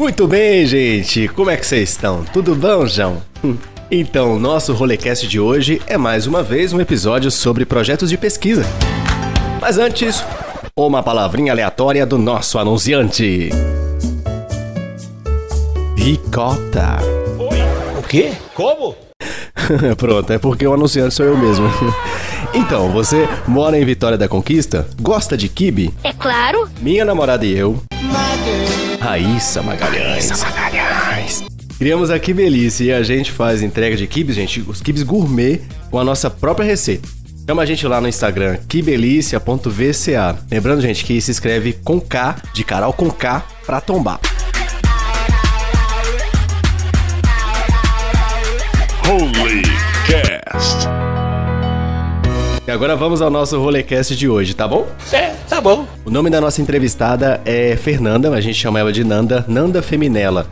Muito bem, gente. Como é que vocês estão? Tudo bom, João? Então, nosso Rolecast de hoje é mais uma vez um episódio sobre projetos de pesquisa. Mas antes, uma palavrinha aleatória do nosso anunciante. Ricota. O quê? Como? Pronto, é porque o anunciante sou eu mesmo. Então, você mora em Vitória da Conquista? Gosta de kibe? É claro. Minha namorada e eu. Raíssa Magalhães. Raíssa Magalhães. Criamos a Kibelice e a gente faz entrega de kibes, gente, os kibes gourmet com a nossa própria receita. Chama a gente lá no Instagram, kibelicia.vca. Lembrando, gente, que se escreve com K, de Carol com K, pra tombar. Holy Cast. E agora vamos ao nosso Rolecast de hoje, tá bom? É, tá bom. O nome da nossa entrevistada é Fernanda, a gente chama ela de Nanda, Nanda Feminella.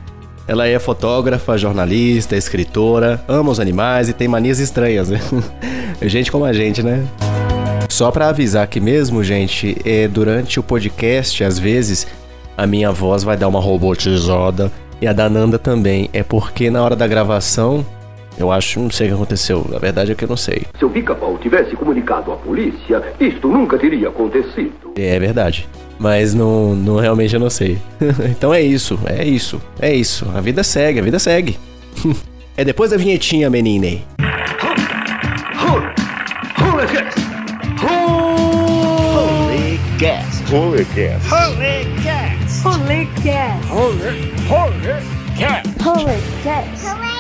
Ela é fotógrafa, jornalista, escritora, ama os animais e tem manias estranhas, né? gente como a gente, né? Só pra avisar que mesmo, gente, é, durante o podcast, às vezes, a minha voz vai dar uma robotizada e a da Nanda também. É porque na hora da gravação, eu acho, não sei o que aconteceu. A verdade é que eu não sei. Se o pica-pau tivesse comunicado à polícia, isto nunca teria acontecido. É verdade. Mas não, não realmente eu não sei. então é isso, é isso, é isso. A vida segue, a vida segue. é depois da vinhetinha, menine. Holy Cast. Rolê Cast. Holy Cast. Rolê Cast.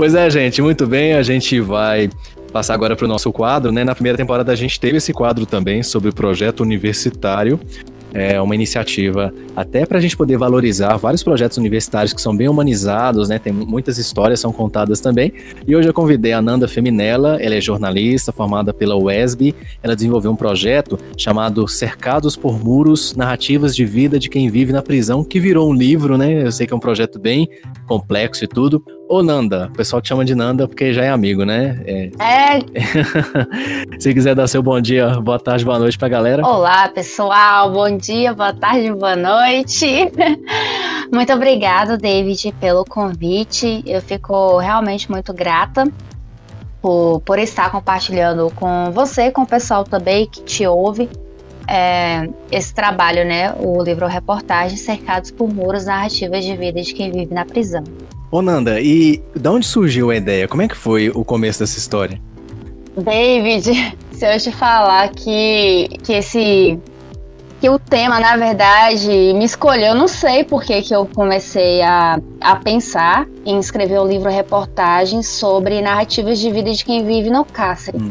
Pois é, gente, muito bem. A gente vai passar agora para o nosso quadro, né? Na primeira temporada a gente teve esse quadro também sobre o projeto universitário. É uma iniciativa até para a gente poder valorizar vários projetos universitários que são bem humanizados, né? Tem muitas histórias são contadas também. E hoje eu convidei a Nanda Feminella, ela é jornalista formada pela UESB. Ela desenvolveu um projeto chamado Cercados por Muros: Narrativas de Vida de Quem Vive na Prisão, que virou um livro, né? Eu sei que é um projeto bem complexo e tudo. Ô Nanda, o pessoal te chama de Nanda porque já é amigo, né? É. É, Se quiser dar seu bom dia, boa tarde, boa noite pra galera. olá pessoal, bom dia, boa tarde, boa noite. Muito obrigado, David, pelo convite. Eu fico realmente muito grata por, por estar compartilhando com você com o pessoal também que te ouve é, esse trabalho, né? O livro reportagem Cercados por Muros, Narrativas de Vida de Quem Vive na Prisão. Ô Nanda, e da onde surgiu a ideia? Como é que foi o começo dessa história? David, se eu te falar que, que esse. que o tema, na verdade, me escolheu, eu não sei por que, que eu comecei a, a pensar em escrever um livro reportagem sobre narrativas de vida de quem vive no cárcere. Hum.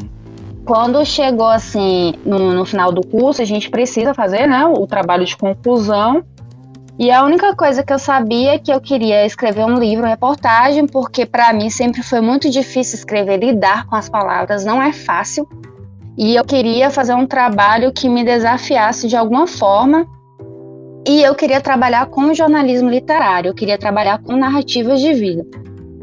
Quando chegou assim, no, no final do curso, a gente precisa fazer né, o trabalho de conclusão. E a única coisa que eu sabia é que eu queria escrever um livro, reportagem, porque para mim sempre foi muito difícil escrever, lidar com as palavras, não é fácil. E eu queria fazer um trabalho que me desafiasse de alguma forma. E eu queria trabalhar com jornalismo literário, eu queria trabalhar com narrativas de vida.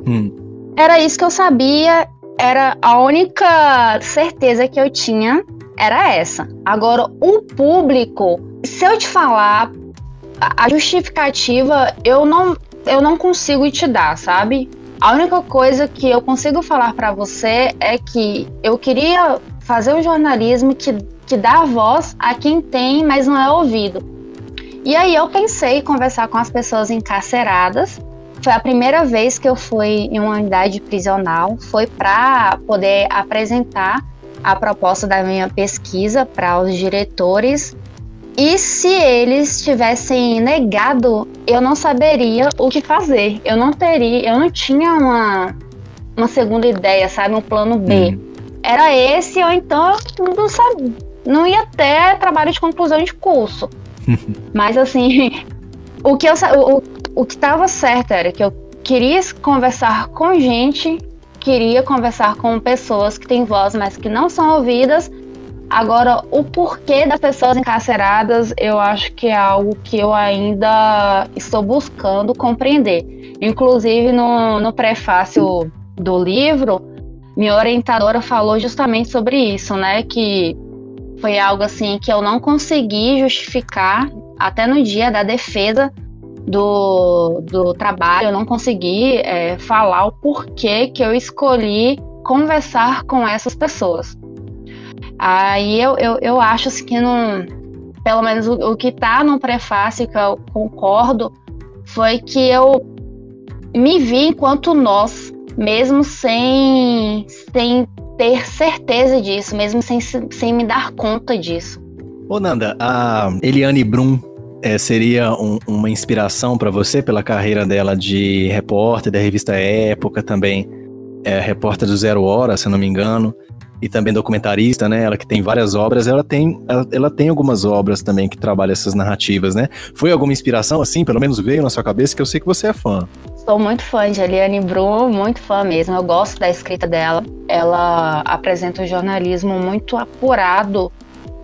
Hum. Era isso que eu sabia, era a única certeza que eu tinha era essa. Agora, o público, se eu te falar a justificativa, eu não eu não consigo te dar, sabe? A única coisa que eu consigo falar pra você é que eu queria fazer o jornalismo que, que dá voz a quem tem, mas não é ouvido. E aí eu pensei em conversar com as pessoas encarceradas. Foi a primeira vez que eu fui em uma unidade prisional, foi para poder apresentar a proposta da minha pesquisa para os diretores. E se eles tivessem negado, eu não saberia o que fazer. Eu não teria, eu não tinha uma, uma segunda ideia, sabe, um plano B. Hum. Era esse ou então eu não sabia, não ia ter trabalho de conclusão de curso. Mas assim, o que eu o- o que estava certo era que eu queria conversar com gente, queria conversar com pessoas que têm voz, mas que não são ouvidas. Agora, o porquê das pessoas encarceradas, eu acho que é algo que eu ainda estou buscando compreender. Inclusive, no, no prefácio do livro, minha orientadora falou justamente sobre isso, né? Que Foi algo assim que eu não consegui justificar até no dia da defesa do, do trabalho, eu não consegui é, falar o porquê que eu escolhi conversar com essas pessoas. Aí eu, eu, eu acho assim, que não. Pelo menos o, o que está no prefácio que eu concordo foi que eu me vi enquanto nós, mesmo sem, sem ter certeza disso, mesmo sem, sem me dar conta disso. Ô Nanda, a Eliane Brum é, seria um, uma inspiração para você pela carreira dela de repórter da revista Época também, é, repórter do Zero Hora, se não me engano, e também documentarista, né? Ela que tem várias obras, ela tem, ela, ela, tem algumas obras também que trabalham essas narrativas, né? Foi alguma inspiração, assim, pelo menos veio na sua cabeça, que eu sei que você é fã. Sou muito fã de Eliane Brum, muito fã mesmo. Eu gosto da escrita dela. Ela apresenta um jornalismo muito apurado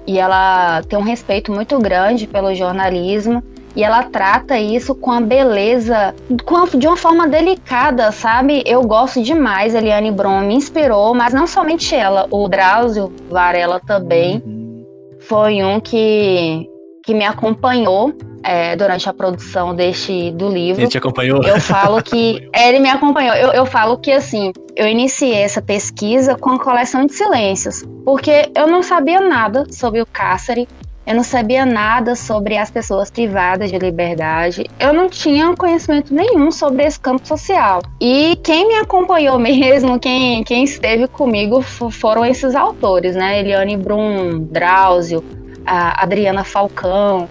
e ela tem um respeito muito grande pelo jornalismo e ela trata isso com a beleza, de uma forma delicada, sabe? Eu gosto demais. Eliane Brum me inspirou, mas não somente ela, o Drauzio Varela também uhum. foi um que, que me acompanhou é, durante a produção deste do livro. Ele te acompanhou? Eu falo que ele me acompanhou. Eu, eu falo que assim, eu iniciei essa pesquisa com a coleção de silêncios, porque eu não sabia nada sobre o cárcere. Eu não sabia nada sobre as pessoas privadas de liberdade. Eu não tinha conhecimento nenhum sobre esse campo social. E quem me acompanhou mesmo, quem, quem esteve comigo, foram esses autores, né? Eliane Brum, Drauzio, a Adriana Falcão,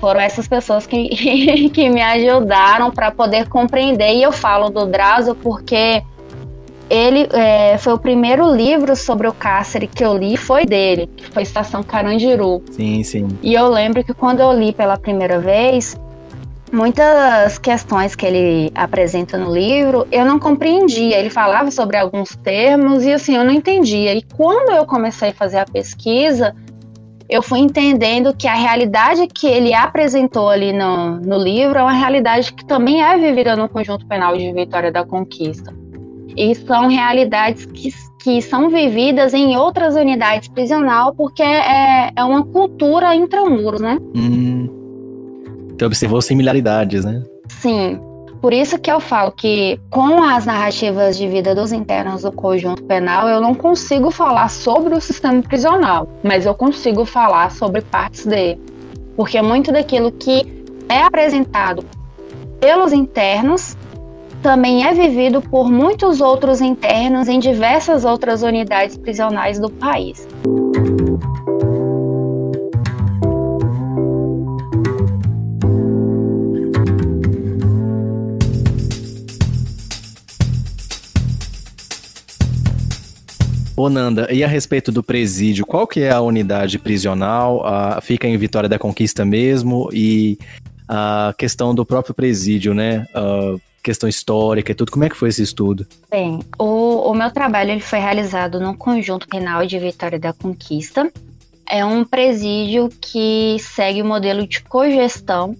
foram essas pessoas que, que me ajudaram para poder compreender. E eu falo do Drauzio porque ele é, foi o primeiro livro sobre o cárcere que eu li, foi dele, que foi Estação Carandiru. Sim, sim. E eu lembro que quando eu li pela primeira vez, muitas questões que ele apresenta no livro eu não compreendia. Ele falava sobre alguns termos e assim, eu não entendia. E quando eu comecei a fazer a pesquisa, eu fui entendendo que a realidade que ele apresentou ali no, no livro é uma realidade que também é vivida no conjunto penal de Vitória da Conquista. E são realidades que, que são vividas em outras unidades prisional, porque é, é uma cultura intramuros, né? Hum. Você observou similaridades, né? Sim. Por isso que eu falo que com as narrativas de vida dos internos do conjunto penal, eu não consigo falar sobre o sistema prisional, mas eu consigo falar sobre partes dele. Porque muito daquilo que é apresentado pelos internos também é vivido por muitos outros internos em diversas outras unidades prisionais do país. Ô Nanda, e a respeito do presídio, qual que é a unidade prisional? Ah, fica em Vitória da Conquista mesmo? E a questão do próprio presídio, né? Ah, questão histórica e tudo, como é que foi esse estudo? Bem, o, o meu trabalho ele foi realizado no Conjunto Penal de Vitória da Conquista. É um presídio que segue o modelo de cogestão,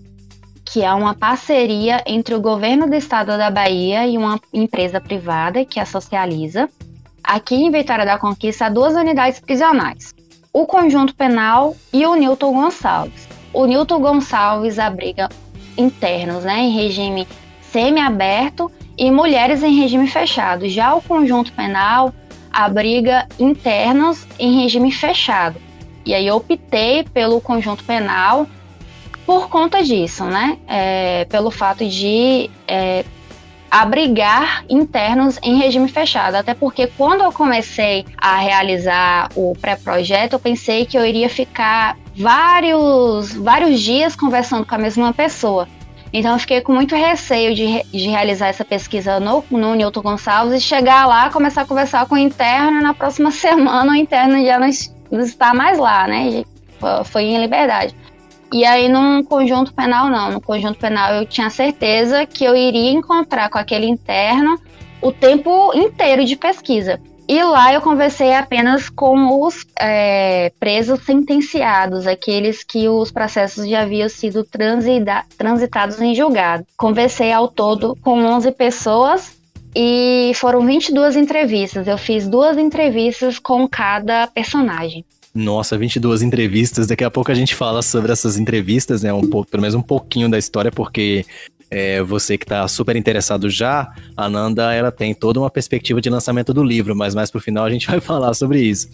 que é uma parceria entre o governo do estado da Bahia e uma empresa privada, que a Socializa. Aqui em Vitória da Conquista há duas unidades prisionais, o Conjunto Penal e o Newton Gonçalves. O Newton Gonçalves abriga internos né, em regime semi-aberto e mulheres em regime fechado. Já o Conjunto Penal abriga internos em regime fechado. E aí eu optei pelo Conjunto Penal por conta disso, né? É, pelo fato de é, abrigar internos em regime fechado. Até porque quando eu comecei a realizar o pré-projeto, eu pensei que eu iria ficar vários, vários dias conversando com a mesma pessoa. Então eu fiquei com muito receio de, de realizar essa pesquisa no, no Newton Gonçalves e chegar lá, começar a conversar com o interno na próxima semana o interno já não, está mais lá, né? Foi em liberdade. E aí, num conjunto penal, não. No conjunto penal, eu tinha certeza que eu iria encontrar com aquele interno o tempo inteiro de pesquisa. E lá eu conversei apenas com os é, presos sentenciados, aqueles que os processos já haviam sido transitados em julgado. Conversei ao todo com 11 pessoas e foram 22 entrevistas. Eu fiz duas entrevistas com cada personagem. Nossa, 22 entrevistas. Daqui a pouco a gente fala sobre essas entrevistas, né? Um pouco, pelo menos um pouquinho da história, porque é, você que está super interessado já, a Nanda ela tem toda uma perspectiva de lançamento do livro, mas mais pro final a gente vai falar sobre isso.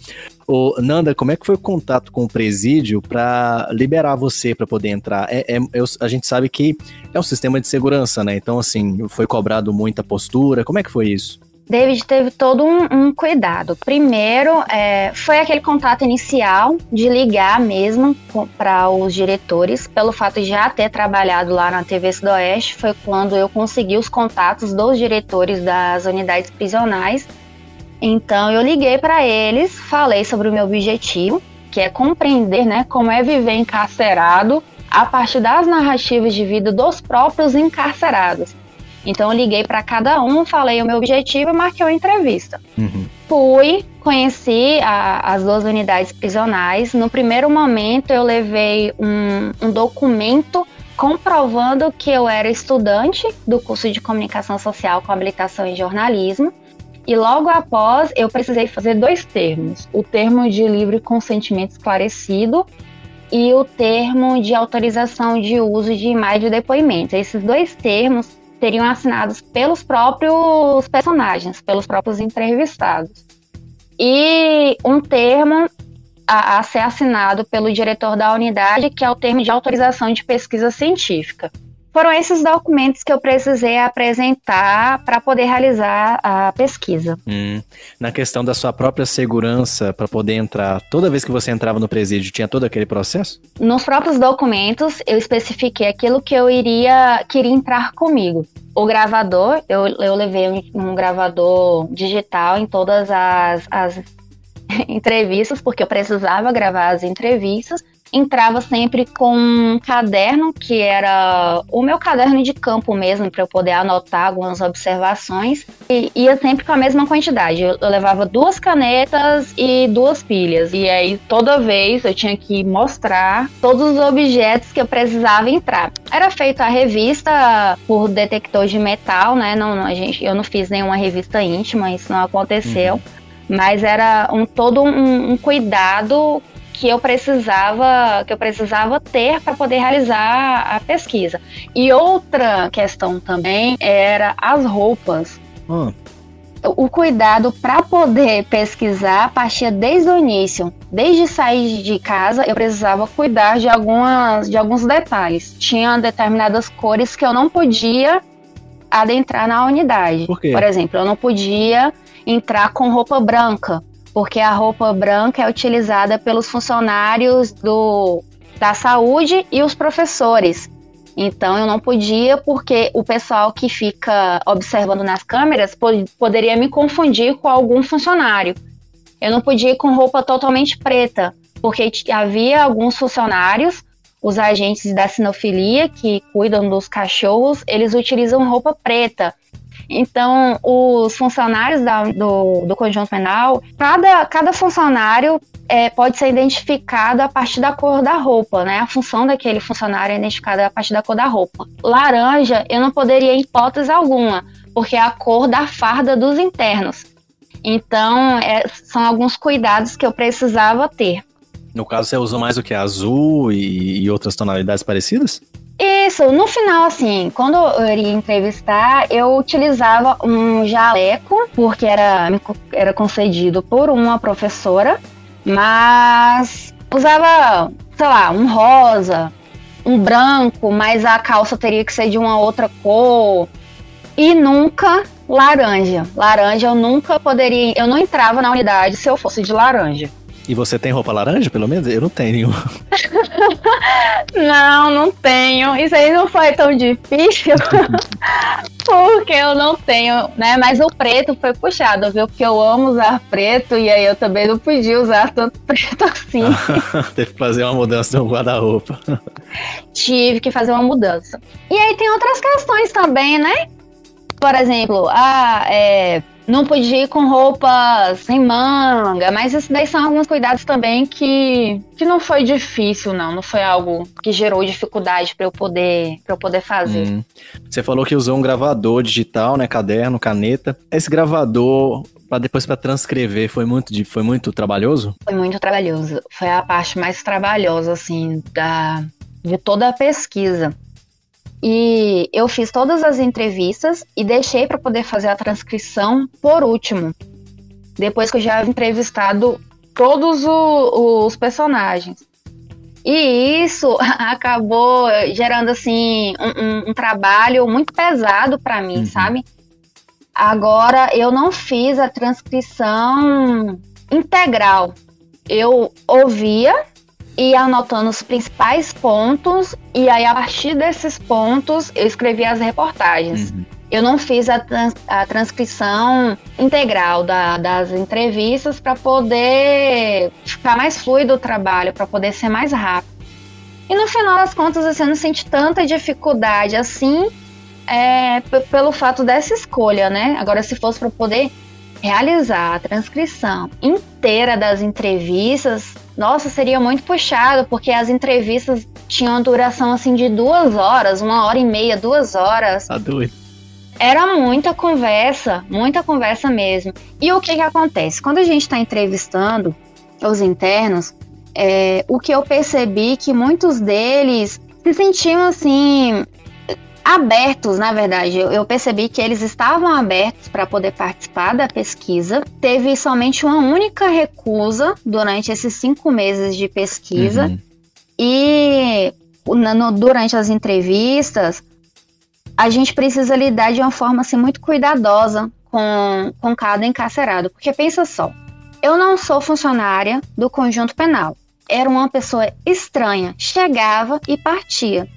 Ô, Nanda, como é que foi o contato com o presídio para liberar você para poder entrar? É, é, a gente sabe que é um sistema de segurança, né? Então, assim, foi cobrado muita postura. Como é que foi isso? David teve todo um, um cuidado. Primeiro, é, foi aquele contato inicial de ligar mesmo para os diretores, pelo fato de já ter trabalhado lá na TV Sudoeste, foi quando eu consegui os contatos dos diretores das unidades prisionais. Então eu liguei para eles, falei sobre o meu objetivo, que é compreender, né, como é viver encarcerado a partir das narrativas de vida dos próprios encarcerados. Então eu liguei para cada um, falei o meu objetivo e marquei uma entrevista. Uhum. Fui, conheci a, as duas unidades prisionais. No primeiro momento eu levei um, um documento comprovando que eu era estudante do curso de comunicação social com habilitação em jornalismo. E logo após eu precisei fazer dois termos: o termo de livre consentimento esclarecido e o termo de autorização de uso de imagem de depoimento. Esses dois termos teriam assinados pelos próprios personagens, pelos próprios entrevistados. E um termo a, a, ser assinado pelo diretor da unidade, que é o termo de autorização de pesquisa científica. Foram esses documentos que eu precisei apresentar para poder realizar a pesquisa. Hum. Na questão da sua própria segurança para poder entrar, toda vez que você entrava no presídio, tinha todo aquele processo? Nos próprios documentos, eu especifiquei aquilo que eu iria queria entrar comigo. O gravador, eu, eu levei um, um gravador digital em todas as, as entrevistas, porque eu precisava gravar as entrevistas entrava sempre com um caderno que era o meu caderno de campo mesmo para eu poder anotar algumas observações e ia sempre com a mesma quantidade. Eu, eu, levava duas canetas e duas pilhas e aí toda vez eu tinha que mostrar todos os objetos que eu precisava entrar. Era feita a revista por detector de metal, né? Não, a gente, eu não fiz nenhuma revista íntima, isso não aconteceu. Uhum mas era um todo um, um, cuidado que eu precisava que eu precisava ter para poder realizar a pesquisa. E outra questão também era as roupas. Hum. O cuidado para poder pesquisar partia desde o início. Desde sair de casa, eu precisava cuidar de, algumas, de alguns detalhes. Tinha determinadas cores que eu não podia adentrar na unidade. Por? Por exemplo, eu não podia entrar com roupa branca, porque a roupa branca é utilizada pelos funcionários do, da saúde e os professores. Então eu não podia, porque o pessoal que fica observando nas câmeras poderia me confundir com algum funcionário. Eu não podia ir com roupa totalmente preta, porque havia alguns funcionários, os agentes da sinofilia que cuidam dos cachorros, eles utilizam roupa preta. Então, os funcionários da, do, do conjunto penal, cada, cada funcionário é, pode ser identificado a partir da cor da roupa, né? A função daquele funcionário é identificada a partir da cor da roupa. Laranja, eu não poderia, em hipótese alguma, porque é a cor da farda dos internos. Então, é, são alguns cuidados que eu precisava ter. No caso, você usou mais o que? Azul e, e outras tonalidades parecidas? Isso, no final, assim, quando eu iria entrevistar, eu utilizava um jaleco, porque era, era concedido por uma professora, mas usava, sei lá, um rosa, um branco, mas a calça teria que ser de uma outra cor. E nunca laranja. Laranja eu nunca poderia. Eu não entrava na unidade se eu fosse de laranja. E você tem roupa laranja, pelo menos? Eu não tenho. não, não tenho. Isso aí não foi tão difícil. porque eu não tenho, né? Mas o preto foi puxado, viu? Porque eu amo usar preto e aí eu também não podia usar tanto preto assim. Teve que fazer uma mudança no guarda-roupa. Tive que fazer uma mudança. E aí tem outras questões também, né? Por exemplo, ah, é, não podia ir com roupas sem manga, mas isso daí são alguns cuidados também que, que não foi difícil, não. Não foi algo que gerou dificuldade para eu poder para eu poder fazer. Hum. Você falou que usou um gravador digital, né? Caderno, caneta. Esse gravador para depois para transcrever foi muito foi muito trabalhoso? Foi muito trabalhoso. Foi a parte mais trabalhosa assim da de toda a pesquisa. E eu fiz todas as entrevistas e deixei para poder fazer a transcrição por último. Depois que eu já havia entrevistado todos o, os personagens. E isso acabou gerando assim um, um, um trabalho muito pesado para mim, uhum. sabe? Agora eu não fiz a transcrição integral. Eu ouvia e anotando os principais pontos, e aí a partir desses pontos eu escrevi as reportagens. Uhum. Eu não fiz a, trans, a transcrição integral da, das entrevistas para poder ficar mais fluido o trabalho, para poder ser mais rápido. E no final das contas, assim, eu não senti tanta dificuldade assim é, pelo fato dessa escolha, né? Agora, se fosse para poder realizar a transcrição inteira das entrevistas, nossa, seria muito puxado, porque as entrevistas tinham duração assim de duas horas, uma hora e meia, duas horas. Tá doido. Era muita conversa, muita conversa mesmo. E o que que acontece? Quando a gente está entrevistando os internos, é, o que eu percebi que muitos deles se sentiam assim abertos, na verdade. Eu, eu percebi que eles estavam abertos para poder participar da pesquisa. Teve somente uma única recusa durante esses cinco meses de pesquisa. Uhum. E no, durante as entrevistas, a gente precisa lidar de uma forma assim, muito cuidadosa com, com cada encarcerado. Porque pensa só, eu não sou funcionária do conjunto penal. Era uma pessoa estranha, chegava e partia.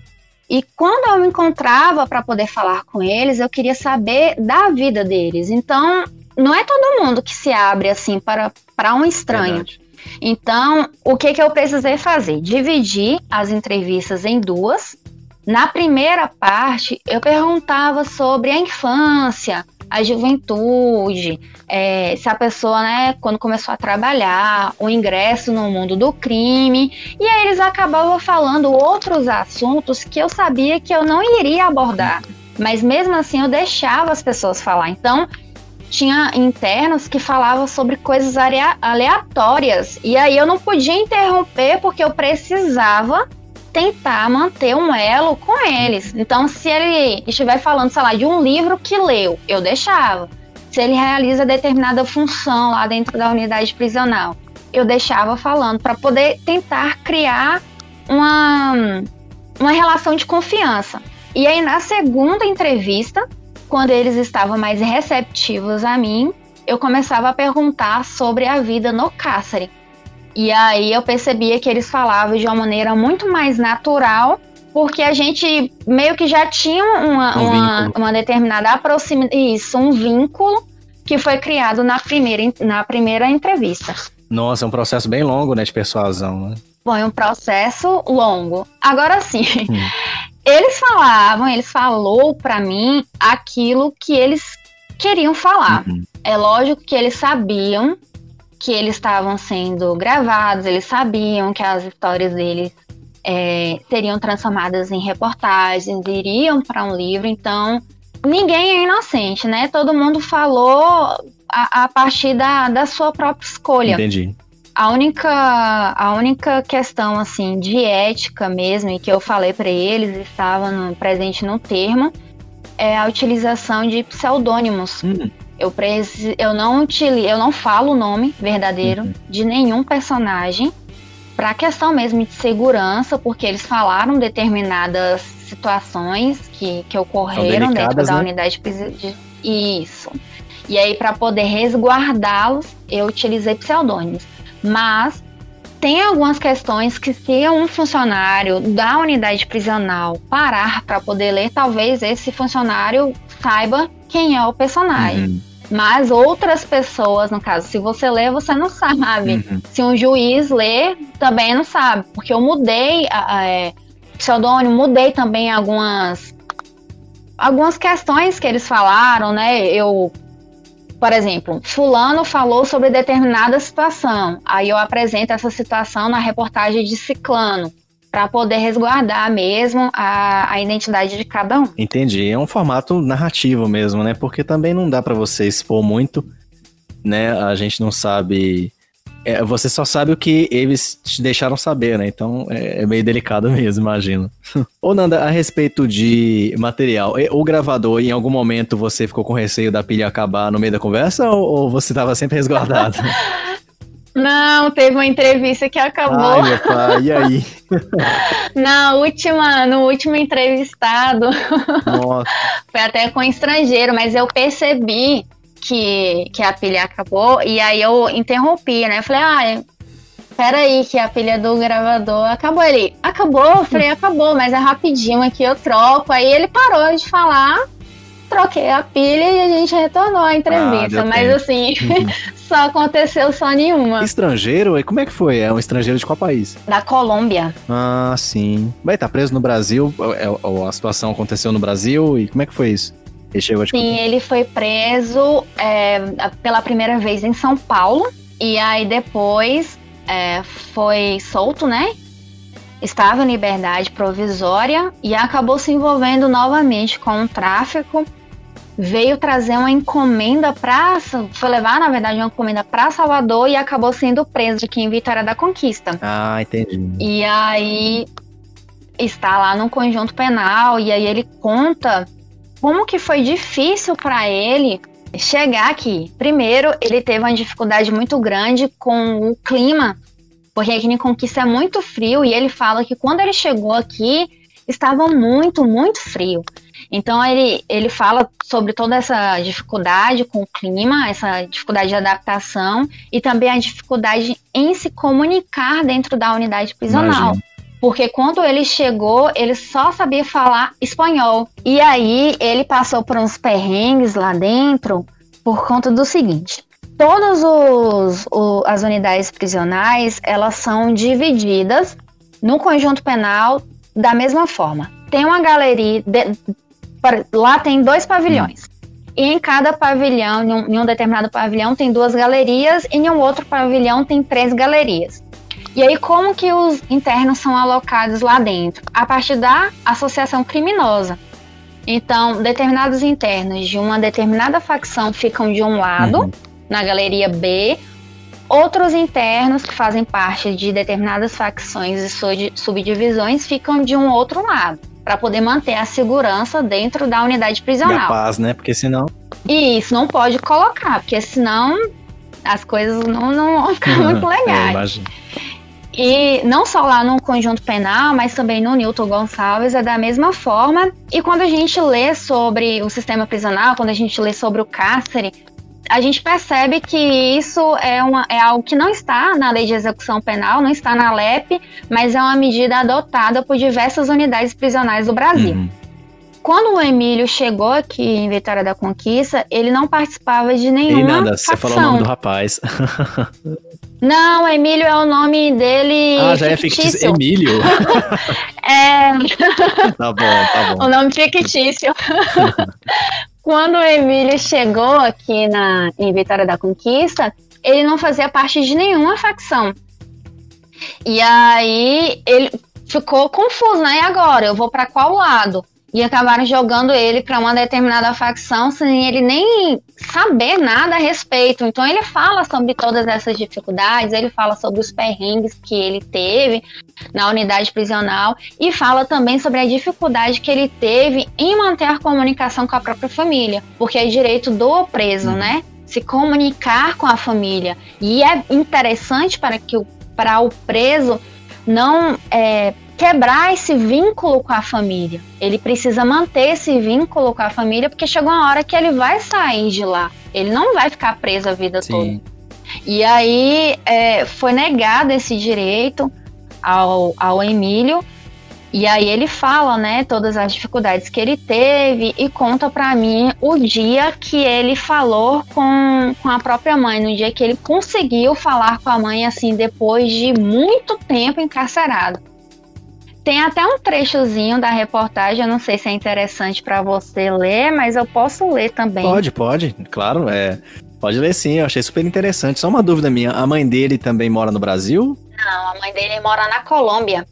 E quando eu me encontrava para poder falar com eles, eu queria saber da vida deles. Então, não é todo mundo que se abre assim para, para um estranho. Verdade. Então, o que, que eu precisei fazer? Dividir as entrevistas em duas. Na primeira parte, eu perguntava sobre a infância, a juventude, é, se a pessoa, né, quando começou a trabalhar, o ingresso no mundo do crime, e aí eles acabavam falando outros assuntos que eu sabia que eu não iria abordar, mas mesmo assim eu deixava as pessoas falar. Então, tinha internos que falavam sobre coisas aleatórias, e aí eu não podia interromper porque eu precisava tentar manter um elo com eles. Então, se ele estiver falando, sei lá, de um livro que leu, eu deixava. Se ele realiza determinada função lá dentro da unidade prisional, eu deixava falando para poder tentar criar uma, uma relação de confiança. E aí, na segunda entrevista, quando eles estavam mais receptivos a mim, eu começava a perguntar sobre a vida no cárcere. E aí eu percebia que eles falavam de uma maneira muito mais natural, porque a gente meio que já tinha uma, um uma, uma, determinada proximidade, isso, um vínculo que foi criado na primeira, na primeira entrevista. Nossa, é um processo bem longo, né, de persuasão, né? Bom, é um processo longo. Agora sim, hum. eles falavam, eles falou para mim aquilo que eles queriam falar. Uhum. É lógico que eles sabiam que eles estavam sendo gravados, eles sabiam que as histórias deles é, seriam transformadas em reportagens, iriam para um livro, então ninguém é inocente, né? Todo mundo falou a, a partir da, da sua própria escolha. Entendi. A única, a única questão assim de ética mesmo e que eu falei para eles estava no, presente no termo é a utilização de pseudônimos. Hum. Eu, preci, eu, não utilizo, eu não falo o nome verdadeiro uhum. de nenhum personagem para questão mesmo de segurança, porque eles falaram determinadas situações que, que ocorreram dentro da né? unidade de isso. E aí, para poder resguardá-los, eu utilizei pseudônimos. Mas tem algumas questões que, se um funcionário da unidade prisional parar para poder ler, talvez esse funcionário saiba quem é o personagem. Uhum. Mas outras pessoas, no caso, se você lê, você não sabe. Uhum. Se um juiz lê, também não sabe. Porque eu mudei é, pseudônimo, mudei também algumas algumas questões que eles falaram, né? Eu por exemplo, fulano falou sobre determinada situação. Aí eu apresento essa situação na reportagem de ciclano para poder resguardar mesmo a, a identidade de cada um. Entendi. É um formato narrativo mesmo, né? Porque também não dá para você expor muito, né? A gente não sabe. É, você só sabe o que eles te deixaram saber, né? Então é, é meio delicado mesmo, imagino. Ô Nanda, a respeito de material, o gravador, em algum momento você ficou com receio da pilha acabar no meio da conversa ou, ou você estava sempre resguardado? Não, teve uma entrevista que acabou. Ai, meu pai, e aí? Na última, no último entrevistado. Nossa. Foi até com estrangeiro, mas eu percebi que, que a pilha acabou e aí eu interrompi, né? Eu falei, ah, peraí, que a pilha do gravador acabou. Ele, acabou? Eu falei, acabou, mas é rapidinho aqui, eu troco. Aí ele parou de falar troquei a pilha e a gente retornou à entrevista. Ah, mas tempo. assim, uhum. só aconteceu só nenhuma. Estrangeiro? E como é que foi? É um estrangeiro de qual país? Da Colômbia. Ah, sim. Estar tá preso no Brasil? É, a situação aconteceu no Brasil? E como é que foi isso? Ele chegou Sim, ele foi preso é, pela primeira vez em São Paulo. E aí depois é, foi solto, né? Estava em liberdade provisória e acabou se envolvendo novamente com o tráfico veio trazer uma encomenda para. Foi levar, na verdade, uma encomenda para Salvador e acabou sendo preso aqui em Vitória da Conquista. Ah, entendi. E aí está lá no conjunto penal e aí ele conta como que foi difícil para ele chegar aqui. Primeiro, ele teve uma dificuldade muito grande com o clima, porque aqui em Conquista é muito frio e ele fala que quando ele chegou aqui estava muito, muito frio. Então ele, ele fala sobre toda essa dificuldade com o clima, essa dificuldade de adaptação e também a dificuldade em se comunicar dentro da unidade prisional. Imagina. Porque quando ele chegou, ele só sabia falar espanhol. E aí ele passou por uns perrengues lá dentro por conta do seguinte: todas as unidades prisionais elas são divididas no conjunto penal da mesma forma. Tem uma galeria, de, lá tem dois pavilhões. E em cada pavilhão, em um, em um, determinado pavilhão, tem duas galerias, e em um outro pavilhão tem três galerias. E aí, como que os internos são alocados lá dentro? A partir da associação criminosa. Então, determinados internos de uma determinada facção ficam de um lado, uhum. na galeria B, outros internos que fazem parte de determinadas facções e subdivisões ficam de um outro lado para poder manter a segurança dentro da unidade prisional. E a paz, né? Porque senão. E isso não pode colocar, porque senão as coisas não, não vão ficar muito legais. imagino. E não só lá no conjunto penal, mas também no Newton Gonçalves é da mesma forma. E quando a gente lê sobre o sistema prisional, quando a gente lê sobre o cárcere, a gente percebe que isso é, uma, é algo que não está na lei de execução penal, não está na LEP, mas é uma medida adotada por diversas unidades prisionais do Brasil. Uhum. Quando o Emílio chegou aqui em Vitória da Conquista, ele não participava de nenhuma. E nada, facção. você falou o nome do rapaz. Não, Emílio é o nome dele. Ah, já fictício. é fictício. Emílio? é. Tá bom, tá bom. O nome fictício. Quando o Emílio chegou aqui na, em Vitória da Conquista, ele não fazia parte de nenhuma facção. E aí ele ficou confuso, né? E agora? Eu vou para qual lado? E acabaram jogando ele para uma determinada facção sem ele nem saber nada a respeito. Então ele fala sobre todas essas dificuldades, ele fala sobre os perrengues que ele teve na unidade prisional e fala também sobre a dificuldade que ele teve em manter a comunicação com a própria família, porque é direito do preso, uhum. né? Se comunicar com a família. E é interessante para que o, para o preso não é, quebrar esse vínculo com a família. Ele precisa manter esse vínculo com a família, porque chega uma hora que ele vai sair de lá. Ele não vai ficar preso a vida Sim. toda. E aí é, foi negado esse direito ao, ao Emílio. E aí ele fala, né, todas as dificuldades que ele teve e conta para mim o dia que ele falou com, com a própria mãe, no dia que ele conseguiu falar com a mãe assim depois de muito tempo encarcerado. Tem até um trechozinho da reportagem, eu não sei se é interessante para você ler, mas eu posso ler também. Pode, pode, claro, é. Pode ler sim, eu achei super interessante. Só uma dúvida minha, a mãe dele também mora no Brasil? Não, a mãe dele mora na Colômbia.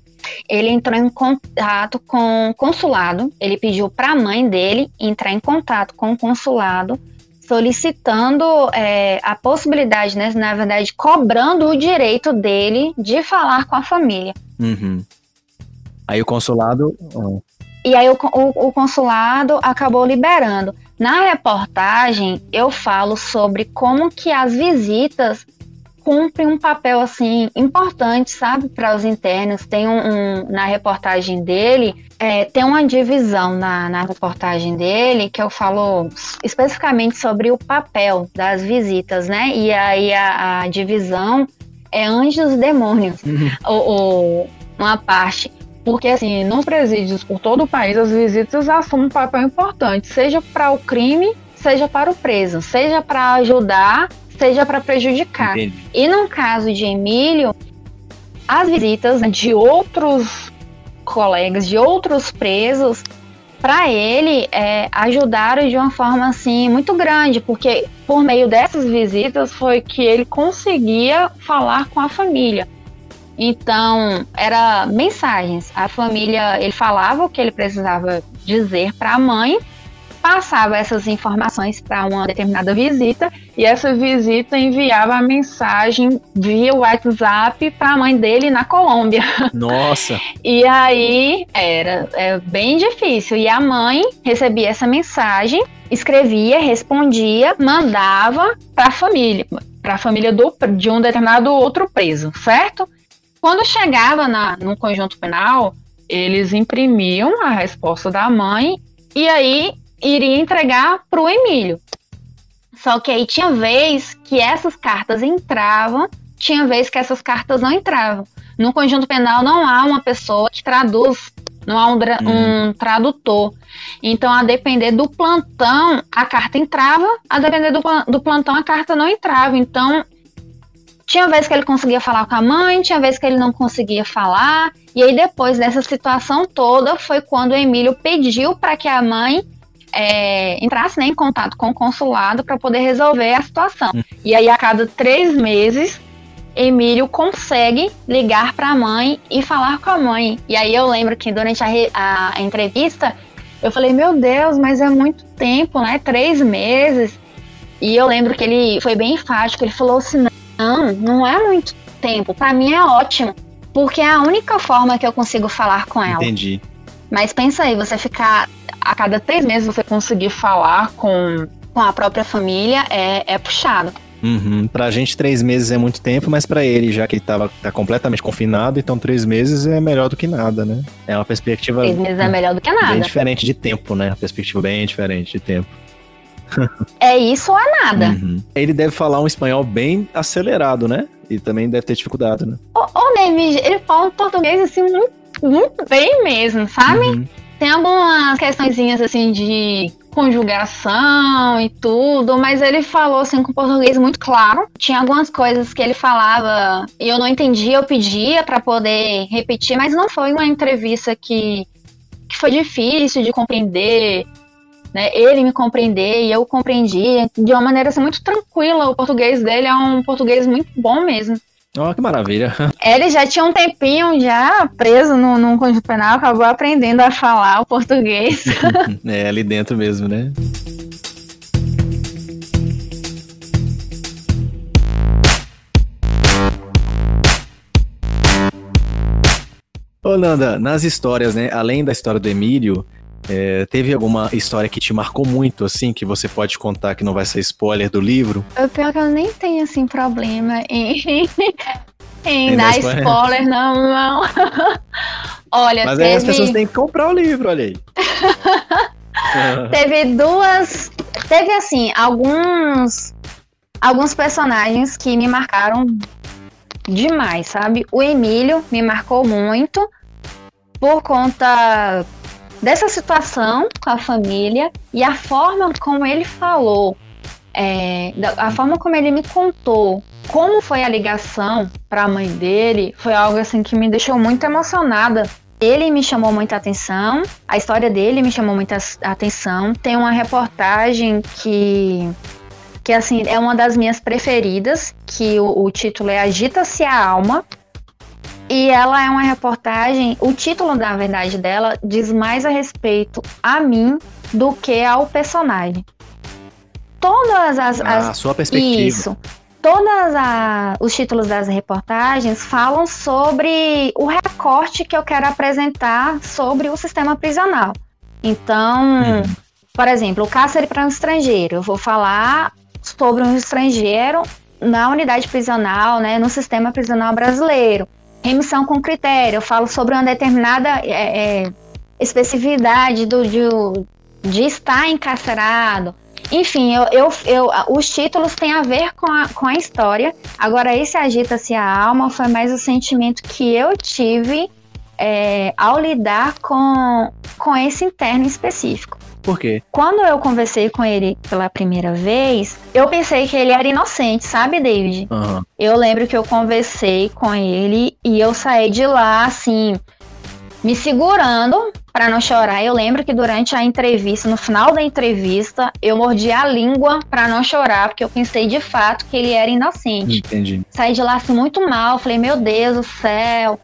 Ele entrou em contato com o consulado, ele pediu para a mãe dele entrar em contato com o consulado, solicitando é, a possibilidade, né, na verdade, cobrando o direito dele de falar com a família. Uhum. Aí o consulado. E aí o, o, o consulado acabou liberando. Na reportagem, eu falo sobre como que as visitas cumprem um papel assim importante, sabe, para os internos. Tem um, um, na reportagem dele, é, tem uma divisão na, na reportagem dele que eu falo especificamente sobre o papel das visitas, né? E aí a, a divisão é anjos e demônios, uhum. o, uma parte. Porque, assim, nos presídios por todo o país, as visitas assumem um papel importante, seja para o crime, seja para o preso, seja para ajudar, seja para prejudicar. Entendi. E no caso de Emílio, as visitas de outros colegas, de outros presos, para ele é, ajudaram de uma forma assim muito grande, porque por meio dessas visitas foi que ele conseguia falar com a família. Então, era mensagens. A família, ele falava o que ele precisava dizer para a mãe, passava essas informações para uma determinada visita e essa visita enviava a mensagem via WhatsApp para a mãe dele na Colômbia. Nossa. e aí era é bem difícil e a mãe recebia essa mensagem, escrevia, respondia, mandava para a família, para a família do, de um determinado outro preso, certo? Quando chegava na, no conjunto penal, eles imprimiam a resposta da mãe e aí iria entregar para o Emílio. Só que aí tinha vez que essas cartas entravam, tinha vez que essas cartas não entravam. No conjunto penal não há uma pessoa que traduz, não há um, uhum. um tradutor. Então, a depender do plantão, a carta entrava, a depender do, do plantão, a carta não entrava. Então, tinha vez que ele conseguia falar com a mãe, tinha vez que ele não conseguia falar. E aí, depois dessa situação toda, foi quando o Emílio pediu para que a mãe é, entrasse né, em contato com o consulado para poder resolver a situação. E aí, a cada três meses, Emílio consegue ligar para a mãe e falar com a mãe. E aí, eu lembro que durante a, a, a entrevista, eu falei: Meu Deus, mas é muito tempo, né? Três meses. E eu lembro que ele foi bem enfático, ele falou assim: não, não é muito tempo. Para mim é ótimo, porque é a única forma que eu consigo falar com ela. Entendi. Mas pensa aí, você ficar a cada três meses você conseguir falar com, com a própria família é, é puxado. Uhum. Pra gente, três meses é muito tempo, mas para ele, já que ele tava, tá completamente confinado, então três meses é melhor do que nada, né? É uma perspectiva. Três meses é melhor do que nada. Bem diferente de tempo, né? Uma perspectiva bem diferente de tempo. É isso ou é nada. Uhum. Ele deve falar um espanhol bem acelerado, né? E também deve ter dificuldade, né? O, o David, ele fala português assim muito, muito bem mesmo, sabe? Uhum. Tem algumas questõezinhas assim de conjugação e tudo, mas ele falou assim com português muito claro. Tinha algumas coisas que ele falava e eu não entendia, eu pedia para poder repetir, mas não foi uma entrevista que, que foi difícil de compreender né, ele me compreender e eu compreendi de uma maneira assim, muito tranquila. O português dele é um português muito bom mesmo. Oh, que maravilha. Ele já tinha um tempinho já preso no, num conjunto penal, acabou aprendendo a falar o português. é, ali dentro mesmo, né? Ô, Nanda, nas histórias, né? Além da história do Emílio, é, teve alguma história que te marcou muito, assim, que você pode contar que não vai ser spoiler do livro? Eu pior que eu nem tenho, assim, problema em, em dar spoiler, spoiler não, não. olha, Mas teve... aí as pessoas têm que comprar o livro, olha aí. teve duas... Teve, assim, alguns... Alguns personagens que me marcaram demais, sabe? O Emílio me marcou muito por conta dessa situação com a família e a forma como ele falou, é, a forma como ele me contou como foi a ligação para a mãe dele, foi algo assim que me deixou muito emocionada. Ele me chamou muita atenção, a história dele me chamou muita atenção. Tem uma reportagem que que assim é uma das minhas preferidas, que o, o título é Agita-se a Alma. E ela é uma reportagem, o título, na verdade, dela diz mais a respeito a mim do que ao personagem. Todas as. Ah, as a sua perspectiva. Isso. Todos os títulos das reportagens falam sobre o recorte que eu quero apresentar sobre o sistema prisional. Então, Uhum. por exemplo, o cárcere para um estrangeiro. Eu vou falar sobre um estrangeiro na unidade prisional, né, no sistema prisional brasileiro. Remissão com critério. Eu falo sobre uma determinada é, é, especificidade do, de, de estar encarcerado. Enfim, eu, eu, eu, os títulos têm a ver com a, com a história. Agora, esse Agita-se a Alma foi mais o sentimento que eu tive é, ao lidar com, com esse interno específico. Por quê? Quando eu conversei com ele pela primeira vez, eu pensei que ele era inocente, sabe, David? Aham. Eu lembro que eu conversei com ele e eu saí de lá assim, me segurando para não chorar. Eu lembro que durante a entrevista, no final da entrevista, eu mordi a língua para não chorar, porque eu pensei de fato que ele era inocente. Entendi. Saí de lá assim muito mal, falei, meu Deus do céu,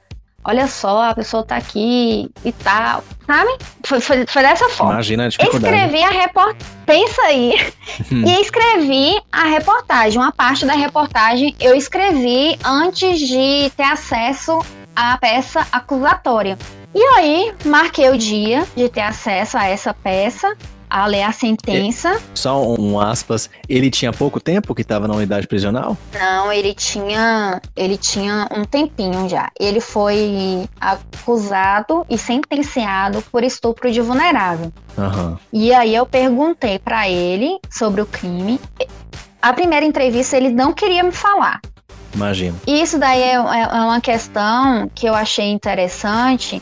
olha só, a pessoa tá aqui e tal, sabe? Foi, foi, foi dessa forma. Imagina a dificuldade. Escrevi a reportagem. Pensa aí. e escrevi a reportagem. Uma parte da reportagem eu escrevi antes de ter acesso à peça acusatória. E aí, marquei o dia de ter acesso a essa peça, a ler a sentença. Só um aspas. Ele tinha pouco tempo que estava na unidade prisional? Não, ele tinha, ele tinha um tempinho já. Ele foi acusado e sentenciado por estupro de vulnerável. Aham. E aí eu perguntei pra ele sobre o crime. A primeira entrevista ele não queria me falar. Imagino. E isso daí é, é uma questão que eu achei interessante,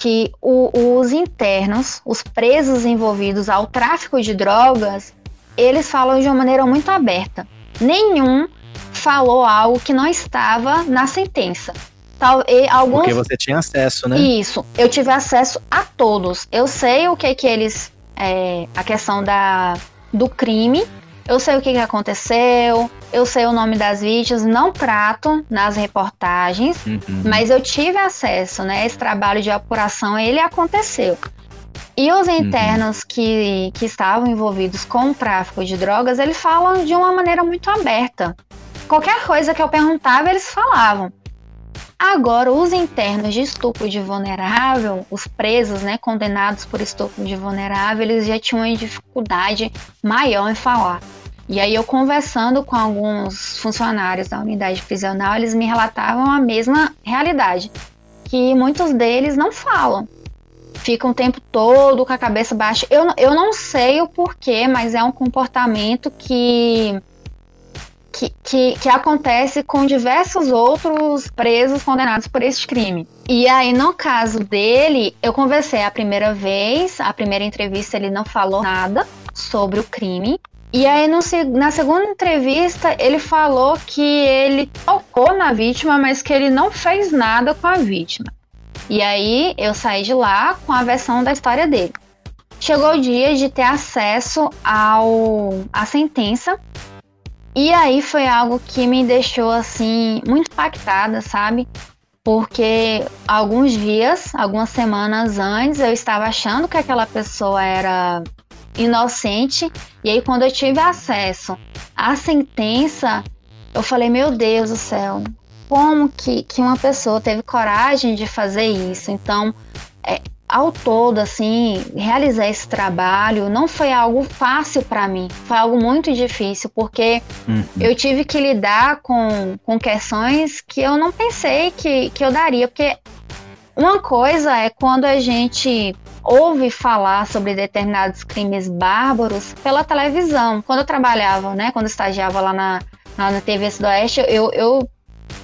que o- os internos, os presos envolvidos ao tráfico de drogas, eles falam de uma maneira muito aberta. Nenhum falou algo que não estava na sentença. Tal, e alguns Porque você tinha acesso, né? isso, eu tive acesso a todos. Eu sei o que que eles. é, a questão da, do crime, eu sei o que, que aconteceu, eu sei o nome das vítimas, não trato nas reportagens, Uhum. mas eu tive acesso, né? Esse trabalho de apuração, ele aconteceu. E os internos que, que estavam envolvidos com o tráfico de drogas, eles falam de uma maneira muito aberta. Qualquer coisa que eu perguntava, eles falavam. Agora, os internos de estupro de vulnerável, os presos, né, condenados por estupro de vulnerável, eles já tinham uma dificuldade maior em falar. E aí, eu conversando com alguns funcionários da unidade prisional, eles me relatavam a mesma realidade, que muitos deles não falam. Ficam o tempo todo com a cabeça baixa. Eu, eu não sei o porquê, mas é um comportamento que que, que, que acontece com diversos outros presos condenados por esse crime. E aí, no caso dele, eu conversei a primeira vez, a primeira entrevista ele não falou nada sobre o crime. E aí, no na segunda entrevista, ele falou que ele tocou na vítima, mas que ele não fez nada com a vítima. E aí, eu saí de lá com a versão da história dele. Chegou o dia de ter acesso à sentença e aí foi algo que me deixou assim muito impactada, sabe? Porque alguns dias, algumas semanas antes, eu estava achando que aquela pessoa era inocente, e aí quando eu tive acesso à sentença, eu falei: "Meu Deus do céu, como que, que uma pessoa teve coragem de fazer isso?". Então, é, ao todo, assim, realizar esse trabalho não foi algo fácil para mim, foi algo muito difícil, porque Uhum. eu tive que lidar com, com questões que eu não pensei que, que eu daria, porque uma coisa é quando a gente ouve falar sobre determinados crimes bárbaros pela televisão. Quando eu trabalhava, né, quando eu estagiava lá na, lá na TV Sudoeste, eu, eu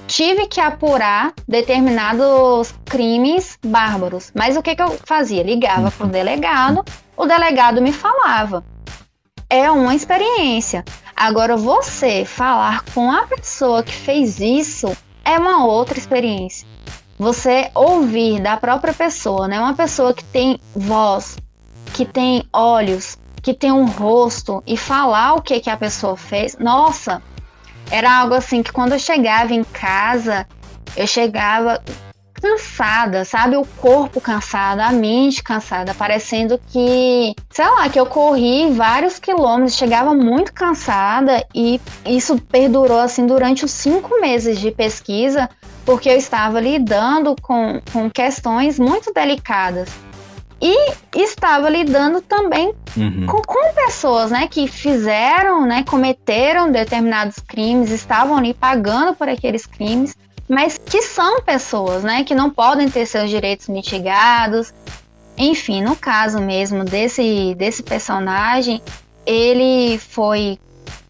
tive que apurar determinados crimes bárbaros. Mas o que, que eu fazia? Ligava pro delegado, o delegado me falava. É uma experiência. Agora, você falar com a pessoa que fez isso é uma outra experiência. Você ouvir da própria pessoa, né? Uma pessoa que tem voz, que tem olhos, que tem um rosto e falar o que, que a pessoa fez, nossa, era algo assim que quando eu chegava em casa, eu chegava cansada, sabe? O corpo cansado, a mente cansada, parecendo que, sei lá, que eu corri vários quilômetros, chegava muito cansada e isso perdurou assim durante os cinco meses de pesquisa, porque eu estava lidando com, com questões muito delicadas. E estava lidando também Uhum. com, com pessoas, né, que fizeram, né, cometeram determinados crimes, estavam ali pagando por aqueles crimes, mas que são pessoas, né, que não podem ter seus direitos mitigados. Enfim, no caso mesmo desse desse personagem, ele foi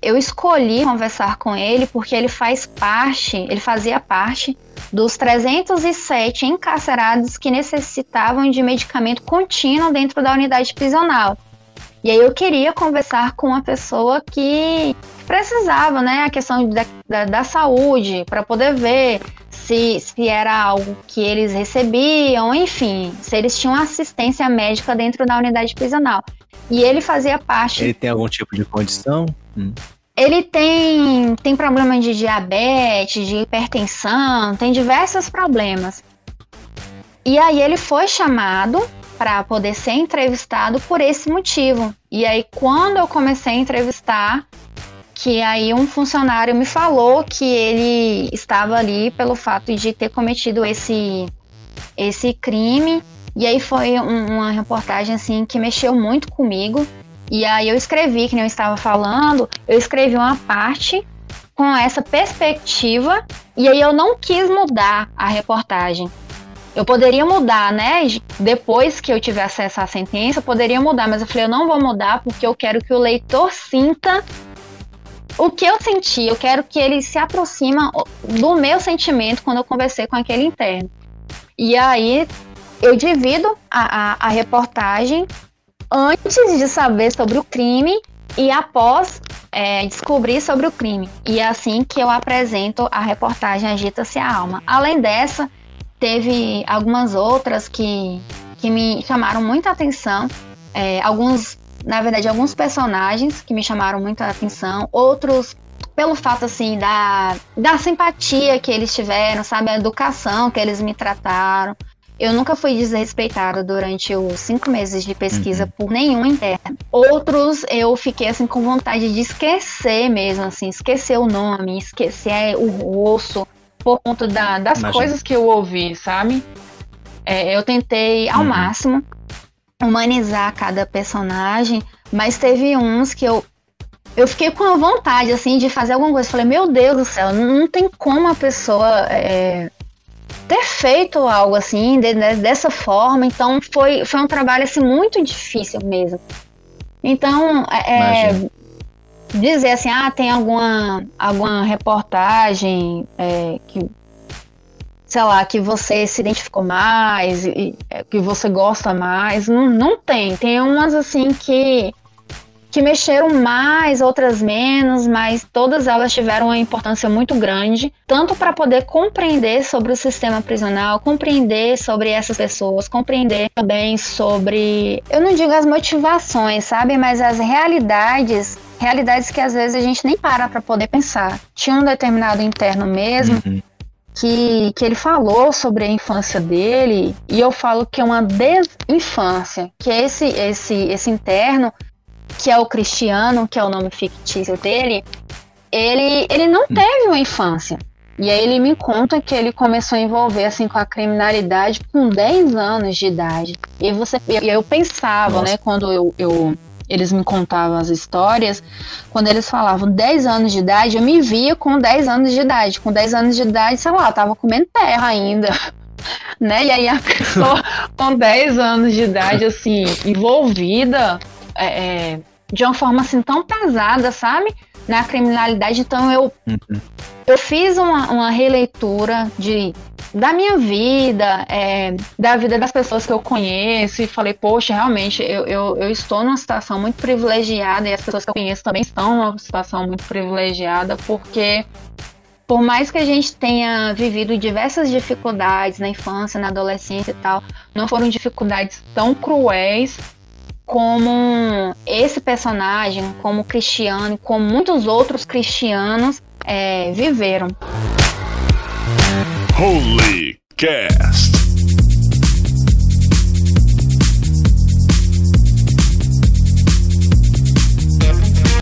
eu escolhi conversar com ele porque ele faz parte, ele fazia parte dos 307 encarcerados que necessitavam de medicamento contínuo dentro da unidade prisional. E aí eu queria conversar com uma pessoa que precisava, né, a questão da, da, da saúde, para poder ver se, se era algo que eles recebiam, enfim, se eles tinham assistência médica dentro da unidade prisional. E ele fazia parte Ele tem algum tipo de condição? Hum. Ele tem, tem problema de diabetes, de hipertensão, tem diversos problemas. E aí ele foi chamado para poder ser entrevistado por esse motivo. E aí quando eu comecei a entrevistar, que aí um funcionário me falou que ele estava ali pelo fato de ter cometido esse esse crime. E aí foi um- uma reportagem assim que mexeu muito comigo. E aí eu escrevi, que nem eu estava falando, eu escrevi uma parte com essa perspectiva e aí eu não quis mudar a reportagem. Eu poderia mudar, né? Depois que eu tiver acesso à sentença, eu poderia mudar, mas eu falei, eu não vou mudar porque eu quero que o leitor sinta o que eu senti, eu quero que ele se aproxima do meu sentimento quando eu conversei com aquele interno. E aí eu divido a, a, a reportagem antes de saber sobre o crime e após é, descobrir sobre o crime. E é assim que eu apresento a reportagem Agita-se a Alma. Além dessa, teve algumas outras que, que me chamaram muita atenção. É, alguns, na verdade, alguns personagens que me chamaram muita atenção. Outros pelo fato, assim, da, da simpatia que eles tiveram, sabe? A educação que eles me trataram. Eu nunca fui desrespeitada durante os cinco meses de pesquisa por nenhum interno. Outros eu fiquei assim com vontade de esquecer mesmo, assim, esquecer o nome, esquecer o rosto, por conta da- das Imagina. coisas que eu ouvi, sabe? É, eu tentei ao Uhum. máximo humanizar cada personagem, mas teve uns que eu eu fiquei com a vontade assim de fazer alguma coisa. Falei, meu Deus do céu, não, não tem como a pessoa é, ter feito algo assim de- de- dessa forma. Então foi, foi um trabalho assim muito difícil mesmo. Então é, Imagino. dizer assim, ah, tem alguma alguma reportagem é, que sei lá, que você se identificou mais, e, é, que você gosta mais, não, não tem. Tem umas assim que que mexeram mais, outras menos, mas todas elas tiveram uma importância muito grande, tanto para poder compreender sobre o sistema prisional, compreender sobre essas pessoas, compreender também sobre, eu não digo as motivações, sabe, mas as realidades, realidades que às vezes a gente nem para para poder pensar. Tinha um determinado interno mesmo Uhum. que, que ele falou sobre a infância dele, e eu falo que é uma desinfância, que esse, esse, esse interno, que é o Cristiano, que é o nome fictício dele, ele, ele não teve uma infância. E aí ele me conta que ele começou a envolver assim com a criminalidade com 10 anos de idade. E você e eu pensava, Nossa. né, quando eu, eu eles me contavam as histórias, quando eles falavam 10 anos de idade, eu me via com 10 anos de idade. Com 10 anos de idade, sei lá, eu tava comendo terra ainda. Né? E aí a pessoa com 10 anos de idade, assim, envolvida é, é, de uma forma assim tão pesada, sabe? Na criminalidade. Então eu, Uhum. eu fiz uma, uma releitura de, da minha vida, é, da vida das pessoas que eu conheço, e falei, poxa, realmente, eu, eu, eu estou numa situação muito privilegiada, e as pessoas que eu conheço também estão numa situação muito privilegiada, porque por mais que a gente tenha vivido diversas dificuldades na infância, na adolescência e tal, não foram dificuldades tão cruéis como esse personagem, como Cristiano, como muitos outros cristianos é, viveram. Holy Cast.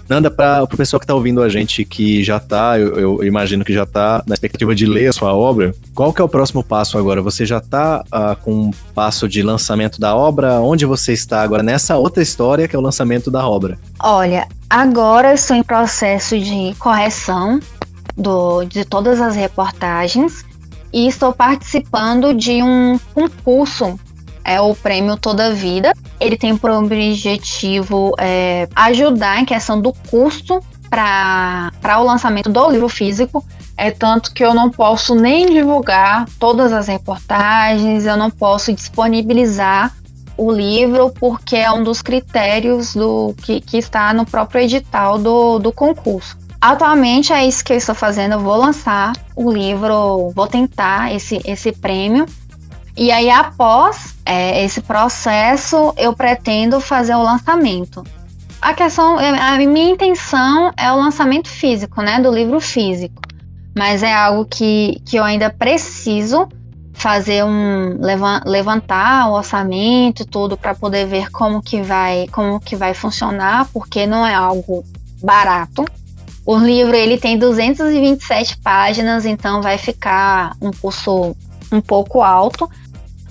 Nanda, para o pessoal que está ouvindo a gente que já está, eu, eu, imagino que já está na expectativa de ler a sua obra, qual que é o próximo passo agora? Você já está uh, com um passo de lançamento da obra? Onde você está agora nessa outra história que é o lançamento da obra? Olha, agora eu estou em processo de correção do, de todas as reportagens e estou participando de um concurso é o prêmio Toda Vida. Ele tem por objetivo é, ajudar em questão do custo para o lançamento do livro físico. É tanto que eu não posso nem divulgar todas as reportagens, eu não posso disponibilizar o livro, porque é um dos critérios do que, que está no próprio edital do, do concurso. Atualmente é isso que eu estou fazendo, eu vou lançar o livro, vou tentar esse, esse prêmio e aí, após é, esse processo, eu pretendo fazer o lançamento. A questão, é, a minha intenção é o lançamento físico, né, do livro físico. Mas é algo que, que eu ainda preciso fazer um levantar o orçamento tudo para poder ver como que vai como que vai funcionar porque não é algo barato o livro ele tem 227 páginas então vai ficar um curso um pouco alto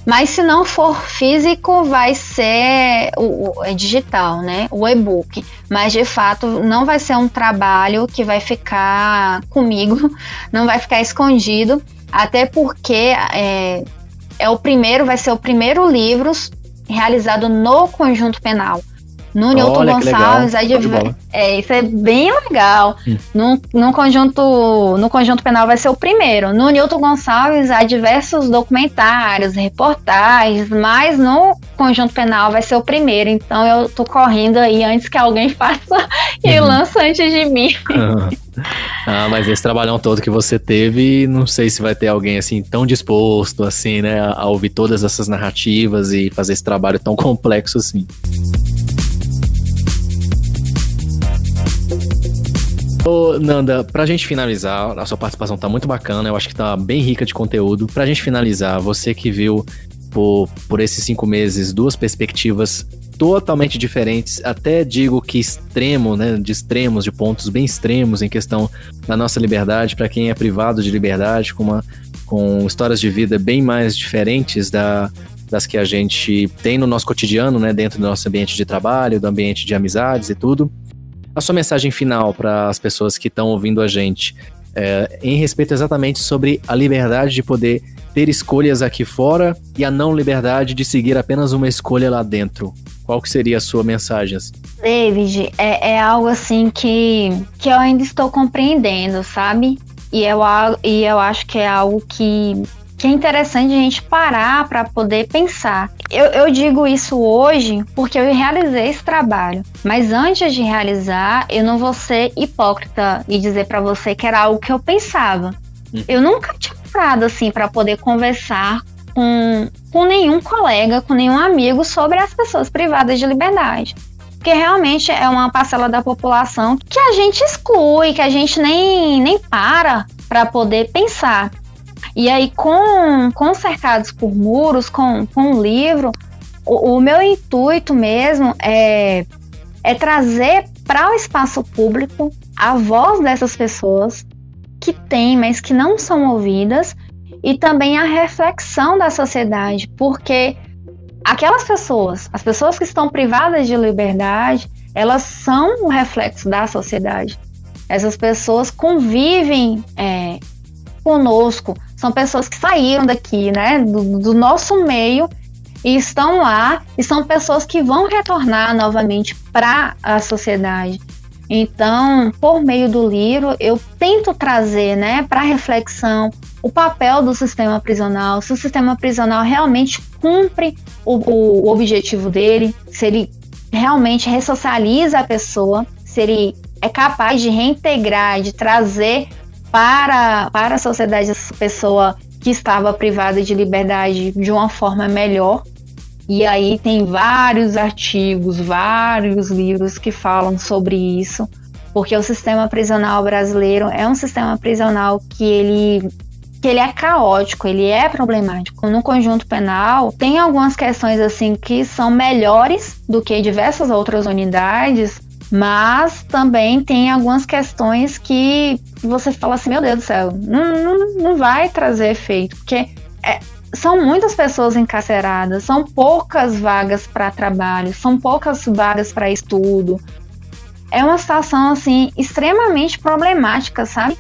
mas se não for físico, vai ser o, o é digital, né? O e-book. Mas de fato, não vai ser um trabalho que vai ficar comigo, não vai ficar escondido, até porque é, é o primeiro, vai ser o primeiro livro realizado no conjunto penal. No Newton Gonçalves, aí é, isso é bem legal. Hum. No, no, conjunto, no conjunto penal vai ser o primeiro. No Newton Gonçalves há diversos documentários, reportagens, mas no conjunto penal vai ser o primeiro. Então eu tô correndo aí antes que alguém faça e uhum. lance antes de mim. ah, mas esse trabalhão todo que você teve, não sei se vai ter alguém assim tão disposto assim, né, a ouvir todas essas narrativas e fazer esse trabalho tão complexo assim. Ô, Nanda, pra gente finalizar, a sua participação tá muito bacana, eu acho que tá bem rica de conteúdo. Pra gente finalizar, você que viu por, por esses cinco meses duas perspectivas totalmente diferentes, até digo que extremo, né, de extremos, de pontos bem extremos em questão da nossa liberdade, para quem é privado de liberdade, com, uma, com histórias de vida bem mais diferentes da, das que a gente tem no nosso cotidiano, né, dentro do nosso ambiente de trabalho, do ambiente de amizades e tudo. A sua mensagem final para as pessoas que estão ouvindo a gente, é, em respeito exatamente sobre a liberdade de poder ter escolhas aqui fora e a não liberdade de seguir apenas uma escolha lá dentro. Qual que seria a sua mensagem? David, é, é algo assim que, que eu ainda estou compreendendo, sabe? E eu, e eu acho que é algo que que é interessante a gente parar para poder pensar. Eu, eu, digo isso hoje porque eu realizei esse trabalho, mas antes de realizar, eu não vou ser hipócrita e dizer para você que era algo que eu pensava. Hum. Eu nunca tinha parado assim para poder conversar com, com nenhum colega, com nenhum amigo sobre as pessoas privadas de liberdade porque realmente é uma parcela da população que a gente exclui, que a gente nem, nem para para poder pensar. E aí, com, com cercados por muros, com, com o livro, o, o meu intuito mesmo é, é trazer para o espaço público a voz dessas pessoas que têm, mas que não são ouvidas, e também a reflexão da sociedade, porque aquelas pessoas, as pessoas que estão privadas de liberdade, elas são o reflexo da sociedade. Essas pessoas convivem é, conosco, são pessoas que saíram daqui, né, do, do nosso meio e estão lá, e são pessoas que vão retornar novamente para a sociedade. Então, por meio do livro, eu tento trazer né, para reflexão o papel do sistema prisional, se o sistema prisional realmente cumpre o, o, objetivo dele, se ele realmente ressocializa a pessoa, se ele é capaz de reintegrar, de trazer para, para a sociedade essa pessoa que estava privada de liberdade de uma forma melhor. E aí tem vários artigos, vários livros que falam sobre isso, porque o sistema prisional brasileiro é um sistema prisional que ele que ele é caótico, ele é problemático. No conjunto penal, tem algumas questões assim que são melhores do que diversas outras unidades, mas também tem algumas questões que você fala assim, meu Deus do céu, não, não, não vai trazer efeito, porque é, são muitas pessoas encarceradas, são poucas vagas para trabalho, são poucas vagas para estudo. É uma situação assim extremamente problemática, sabe?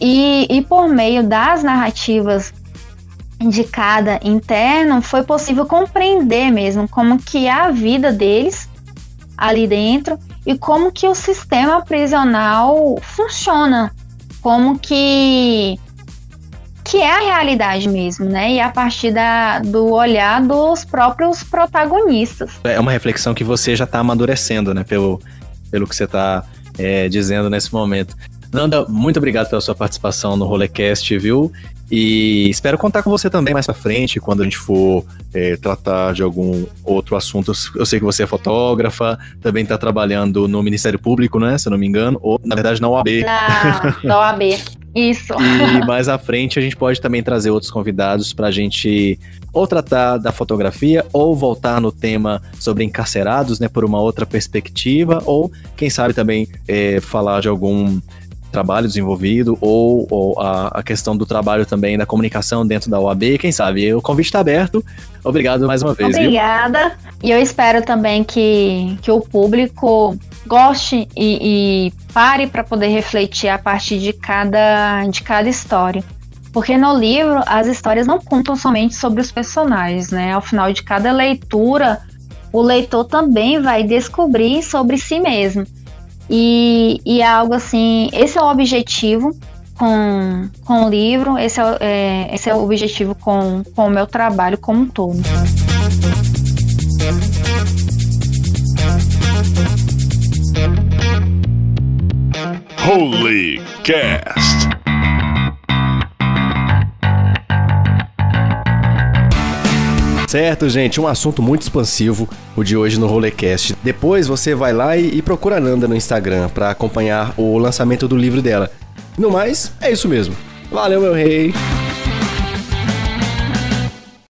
E, e por meio das narrativas de cada interno foi possível compreender mesmo como que é a vida deles ali dentro e como que o sistema prisional funciona, como que que é a realidade mesmo, né? E a partir da, do olhar dos próprios protagonistas. É uma reflexão que você já está amadurecendo, né? Pelo, pelo que você está é, dizendo nesse momento. Nanda, muito obrigado pela sua participação no Rolecast, viu? E espero contar com você também mais pra frente, quando a gente for é, tratar de algum outro assunto. Eu sei que você é fotógrafa, também está trabalhando no Ministério Público, né? Se eu não me engano, ou na verdade na OAB. Na, na OAB. Isso. E mais à frente a gente pode também trazer outros convidados para a gente ou tratar da fotografia ou voltar no tema sobre encarcerados, né, por uma outra perspectiva, ou quem sabe também é, falar de algum trabalho desenvolvido ou, ou a, a, questão do trabalho também da comunicação dentro da OAB, quem sabe? O convite está aberto. Obrigado mais uma vez. Obrigada. Viu? E eu espero também que, que o público goste e, e pare para poder refletir a partir de cada, de cada história. Porque no livro as histórias não contam somente sobre os personagens, né? Ao final de cada leitura, o leitor também vai descobrir sobre si mesmo. E, e é algo assim, esse é o objetivo com, com o livro, esse é, é, esse é o objetivo com, com o meu trabalho como um todo. Holy Cast. Certo, gente, um assunto muito expansivo o de hoje no Rolecast. Depois você vai lá e, e procura a Nanda no Instagram para acompanhar o lançamento do livro dela. No mais, é isso mesmo. Valeu, meu rei!